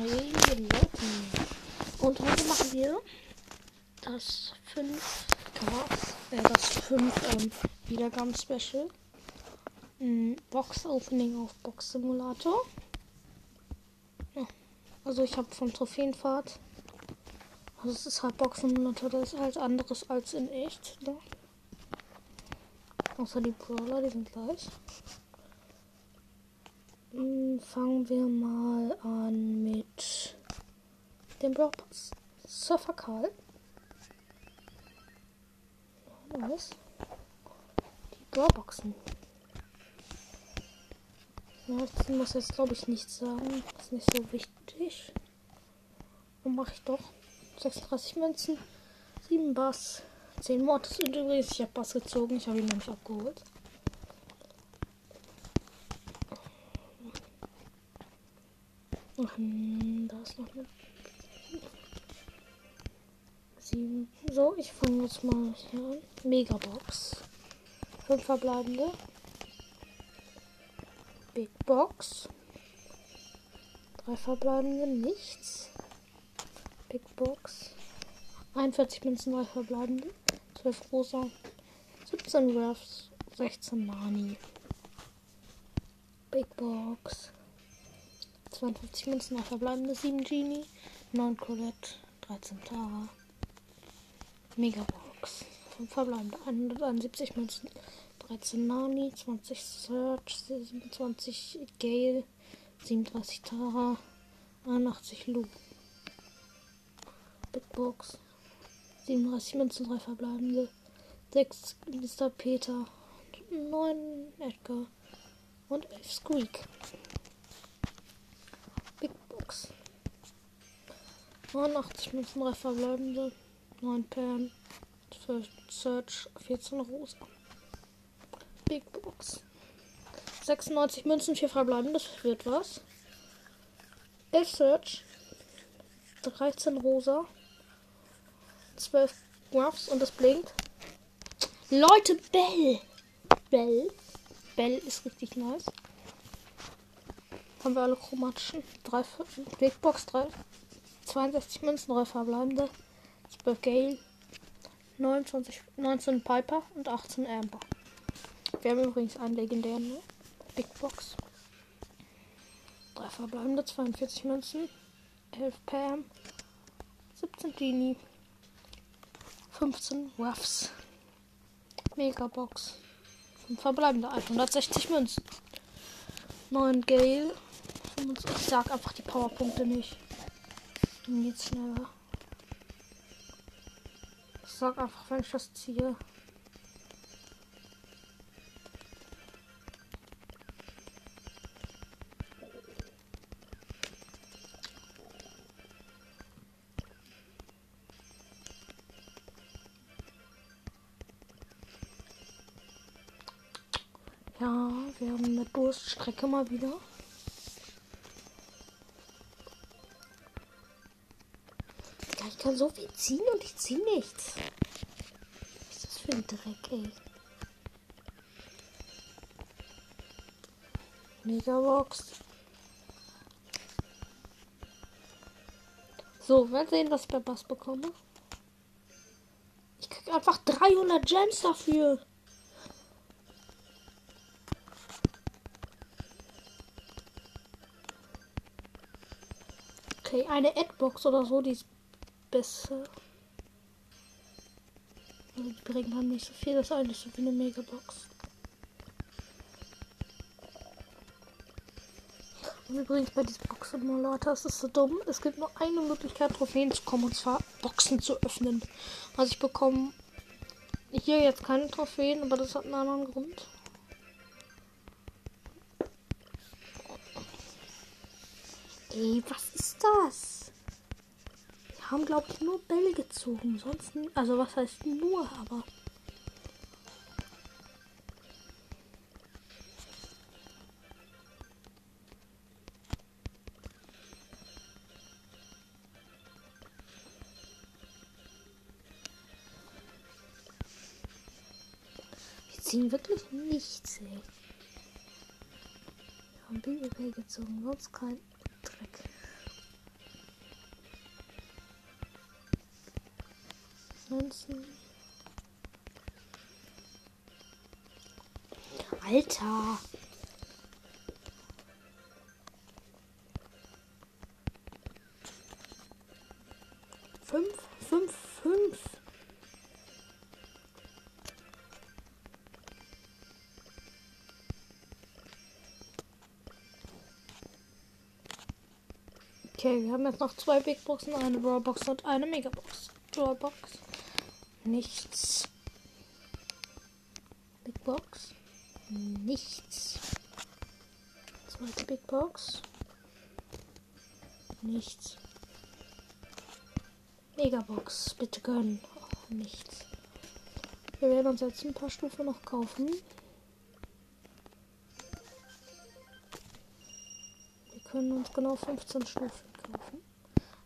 Hey, Leute. Und heute machen wir das 5 Gas, äh, das 5 ähm, Wiedergaben-Special. Mm, Box Opening auf Box Simulator. Ja. Also ich habe von Trophäenfahrt. Also es ist halt Box Simulator, das ist halt anderes als in echt. Ne? Außer die Brawler, die sind gleich. Mm, Fangen wir mal an mit dem Brawl. Surfer Karl. Was? Die Brawlboxen. Ja, ich muss jetzt glaube ich nichts sagen. Das ist nicht so wichtig. Und mache ich doch. 36 Münzen, 7 Bass, 10 Mortis und übrigens, ich habe Bass gezogen. Ich habe ihn nämlich abgeholt. Hm, da ist noch eine. Sieben. So, ich fange jetzt mal hier an. Megabox. Fünf verbleibende. Big Box. Drei verbleibende, nichts. Big Box. 41 Münzen, drei verbleibende. 12 rosa. 17 Ruffs. 16 Nani. Big Box. 52 Münzen, noch verbleibende 7 Genie, 9 Colette, 13 Tara. Megabox. 5 verbleibende 171 Münzen, 13 Nani, 20 Search, 27 Gale, 37 Tara, 81 Lu. Big Box. 37 Münzen, 3 verbleibende, 6 Mr. Peter, 9 Edgar und 11 Squeak. 89 Münzen, 3 verbleibende, 9 Perlen, 12 Search, 14 Rosa. Big Box. 96 Münzen, 4 verbleibende, das wird was. 11 Search, 13 Rosa, 12 Ruffs und es blinkt. Leute, Bell! Bell. Bell ist richtig nice. Haben wir alle chromatischen. 3 Big Box 3 62 Münzen, 3 verbleibende, 12 Gale, 29, 19 Piper und 18 Amber. Wir haben übrigens einen legendären Big Box. 3 verbleibende, 42 Münzen, 11 Pam, 17 Genie, 15 Ruffs. Megabox. 5 verbleibende, 160 Münzen. 9 Gale. Ich sag einfach die Powerpunkte nicht. Und jetzt schneller. Ich sag einfach, wenn ich das ziehe. Ja, wir haben eine Durststrecke mal wieder. Kann so viel ziehen und ich ziehe nichts. Was ist das für ein Dreck, ey? Megabox. So, mal sehen, was ich bei Bass bekomme. Ich krieg einfach 300 Gems dafür. Okay, eine Adbox oder so, die ist besser. Die bringen haben nicht so viel, das ist eigentlich so wie eine Megabox. Und übrigens bei diesem Box-Simulator ist es so dumm. Es gibt nur eine Möglichkeit, Trophäen zu kommen, und zwar Boxen zu öffnen. Also ich bekomme hier jetzt keine Trophäen, aber das hat einen anderen Grund. Ey, was ist das? Haben, glaube ich, nur Bälle gezogen. Sonst, also was heißt nur, aber. Wir ziehen wirklich nichts, ey. Wir haben Baby gezogen, sonst kein Dreck. Münzen. Alter. Fünf, fünf, fünf. Okay, wir haben jetzt noch zwei Big Boxen, eine Brawl Box und eine Megabox. Brawl Box. Nichts. Big Box. Nichts. Zweite Big Box. Nichts. Megabox. Bitte gönnen. Oh, nichts. Wir werden uns jetzt ein paar Stufen noch kaufen. Wir können uns genau 15 Stufen kaufen.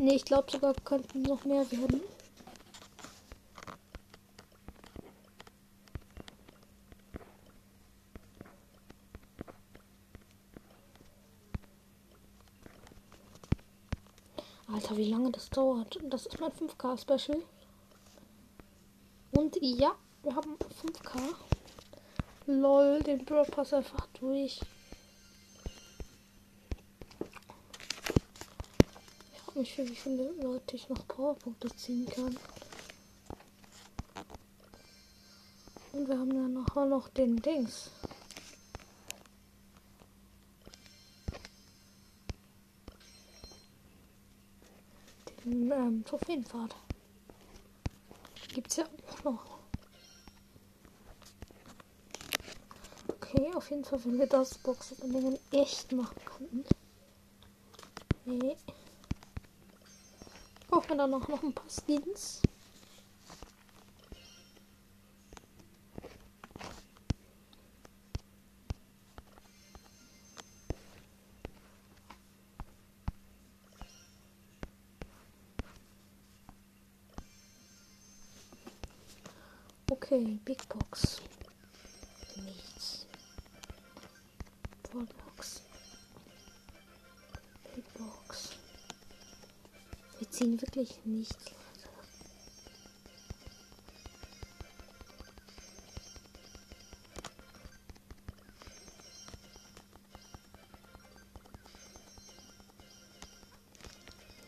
Ne, ich glaube sogar könnten noch mehr werden. Alter, wie lange das dauert. Das ist mein 5K-Special. Und ja, wir haben 5K. Lol, den Brawl Pass einfach durch. Ich frage mich, für wie viele Leute ich noch Powerpunkte ziehen kann. Und wir haben dann nachher noch den Dings. Ähm, Trophäenpfad. Gibt's ja auch noch. Okay, auf jeden Fall, wenn wir das Boxen echt machen könnten. Nee. Brauchen wir dann noch, noch ein paar Skins. Okay, Big Box. Nichts. Box. Big Box. Wir ziehen wirklich nichts.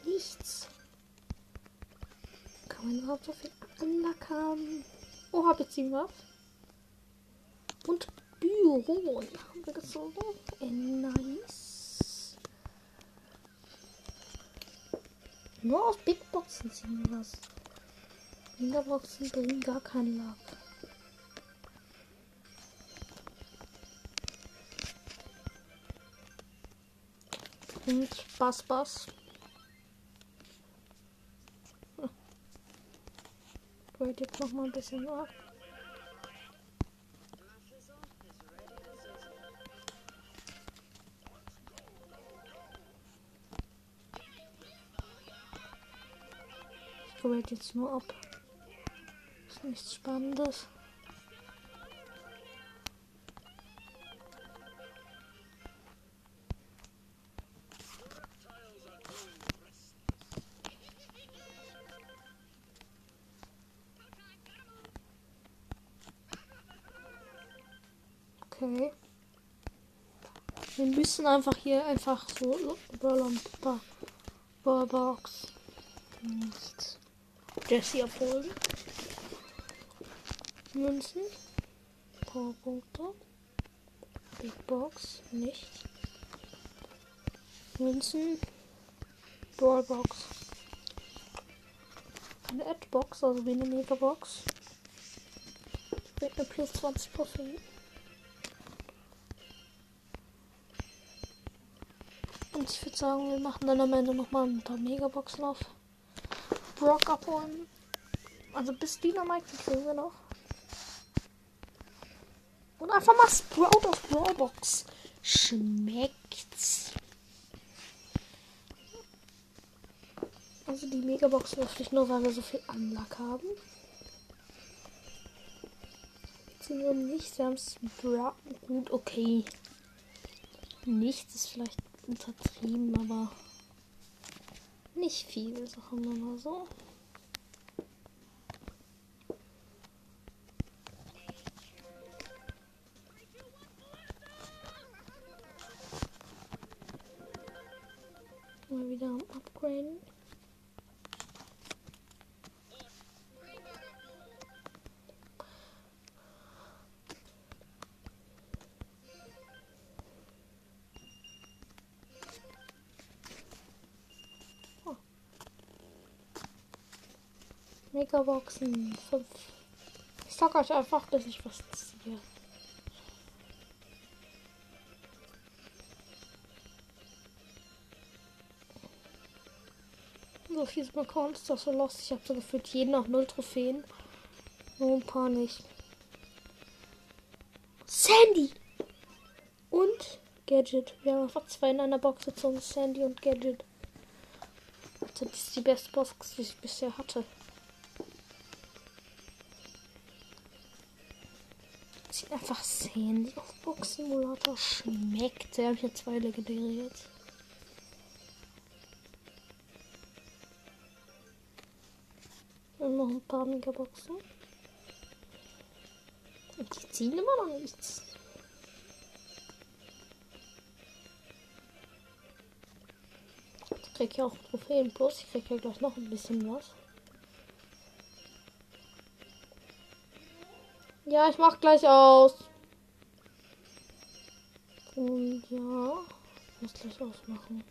Nichts. Kann man überhaupt so viel Anlack haben? Oha, beziehen wir. Und Büro haben wir gezogen. Äh, nice. Nur aus Big Boxen ziehen wir was. Megaboxen bringen gar keinen Lack. Und Bass Bass. Wait jetzt noch mal ein bisschen ab. Ich wait jetzt nur ab. Ist nichts Spannendes. Okay. Wir müssen einfach hier einfach so Brawler Box nicht Jesse abholen. Münzen. Powerpunkte. Big Box nicht. Münzen. Brawlbox. Eine Ad-Box, also wie eine Mega-Box. Mit einer plus 20 Profil. Und ich würde sagen, wir machen dann am Ende nochmal ein paar Megaboxen auf. Brock abholen. Also bis Dynamite kriegen wir noch. Und einfach mal Sprout auf Brawlbox. Schmeckt's. Also die Megabox möchte ich nur, weil wir so viel Anlack haben. Ziehen wir nicht. Wir haben es gut, okay. Nichts ist vielleicht untertrieben, aber nicht viel, sagen wir mal so. Megaboxen 5. Ich sag euch einfach, bis ich was ziehe. So viel bekommen ist doch so lost. Ich habe so gefühlt jeden noch null Trophäen. Nur ein paar nicht. Sandy! Und Gadget. Wir haben einfach zwei in einer Box gezogen. Sandy und Gadget. Das ist die beste Box, die ich bisher hatte. Sandy auf Box Simulator schmeckt. Da habe ich ja zwei legendäre jetzt. Und noch ein paar Megaboxen. Und die ziehen immer noch nichts. Ich krieg ja auch Trophäen plus. Ich krieg ja gleich noch ein bisschen was. Ja, ich mach gleich aus. Und ja, ich muss gleich ausmachen.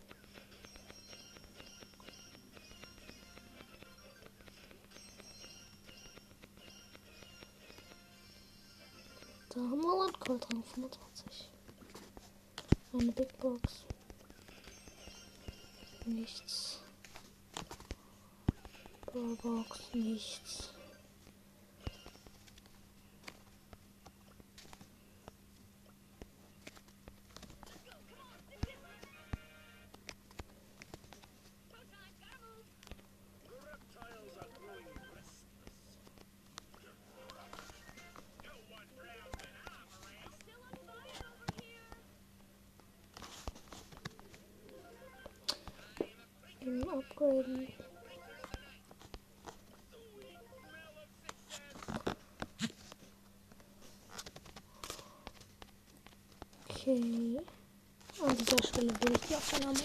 Da haben wir Landgold drauf, 25. Eine Big Box. Nichts. Box, nichts. Eben upgraden. Okay. An dieser Stelle will ich die Aufnahme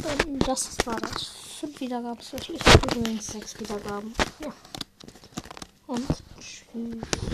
beenden. Das war das. Fünf Wiedergaben. Ich übrigens sechs Wiedergaben. Ja. Und tschüss.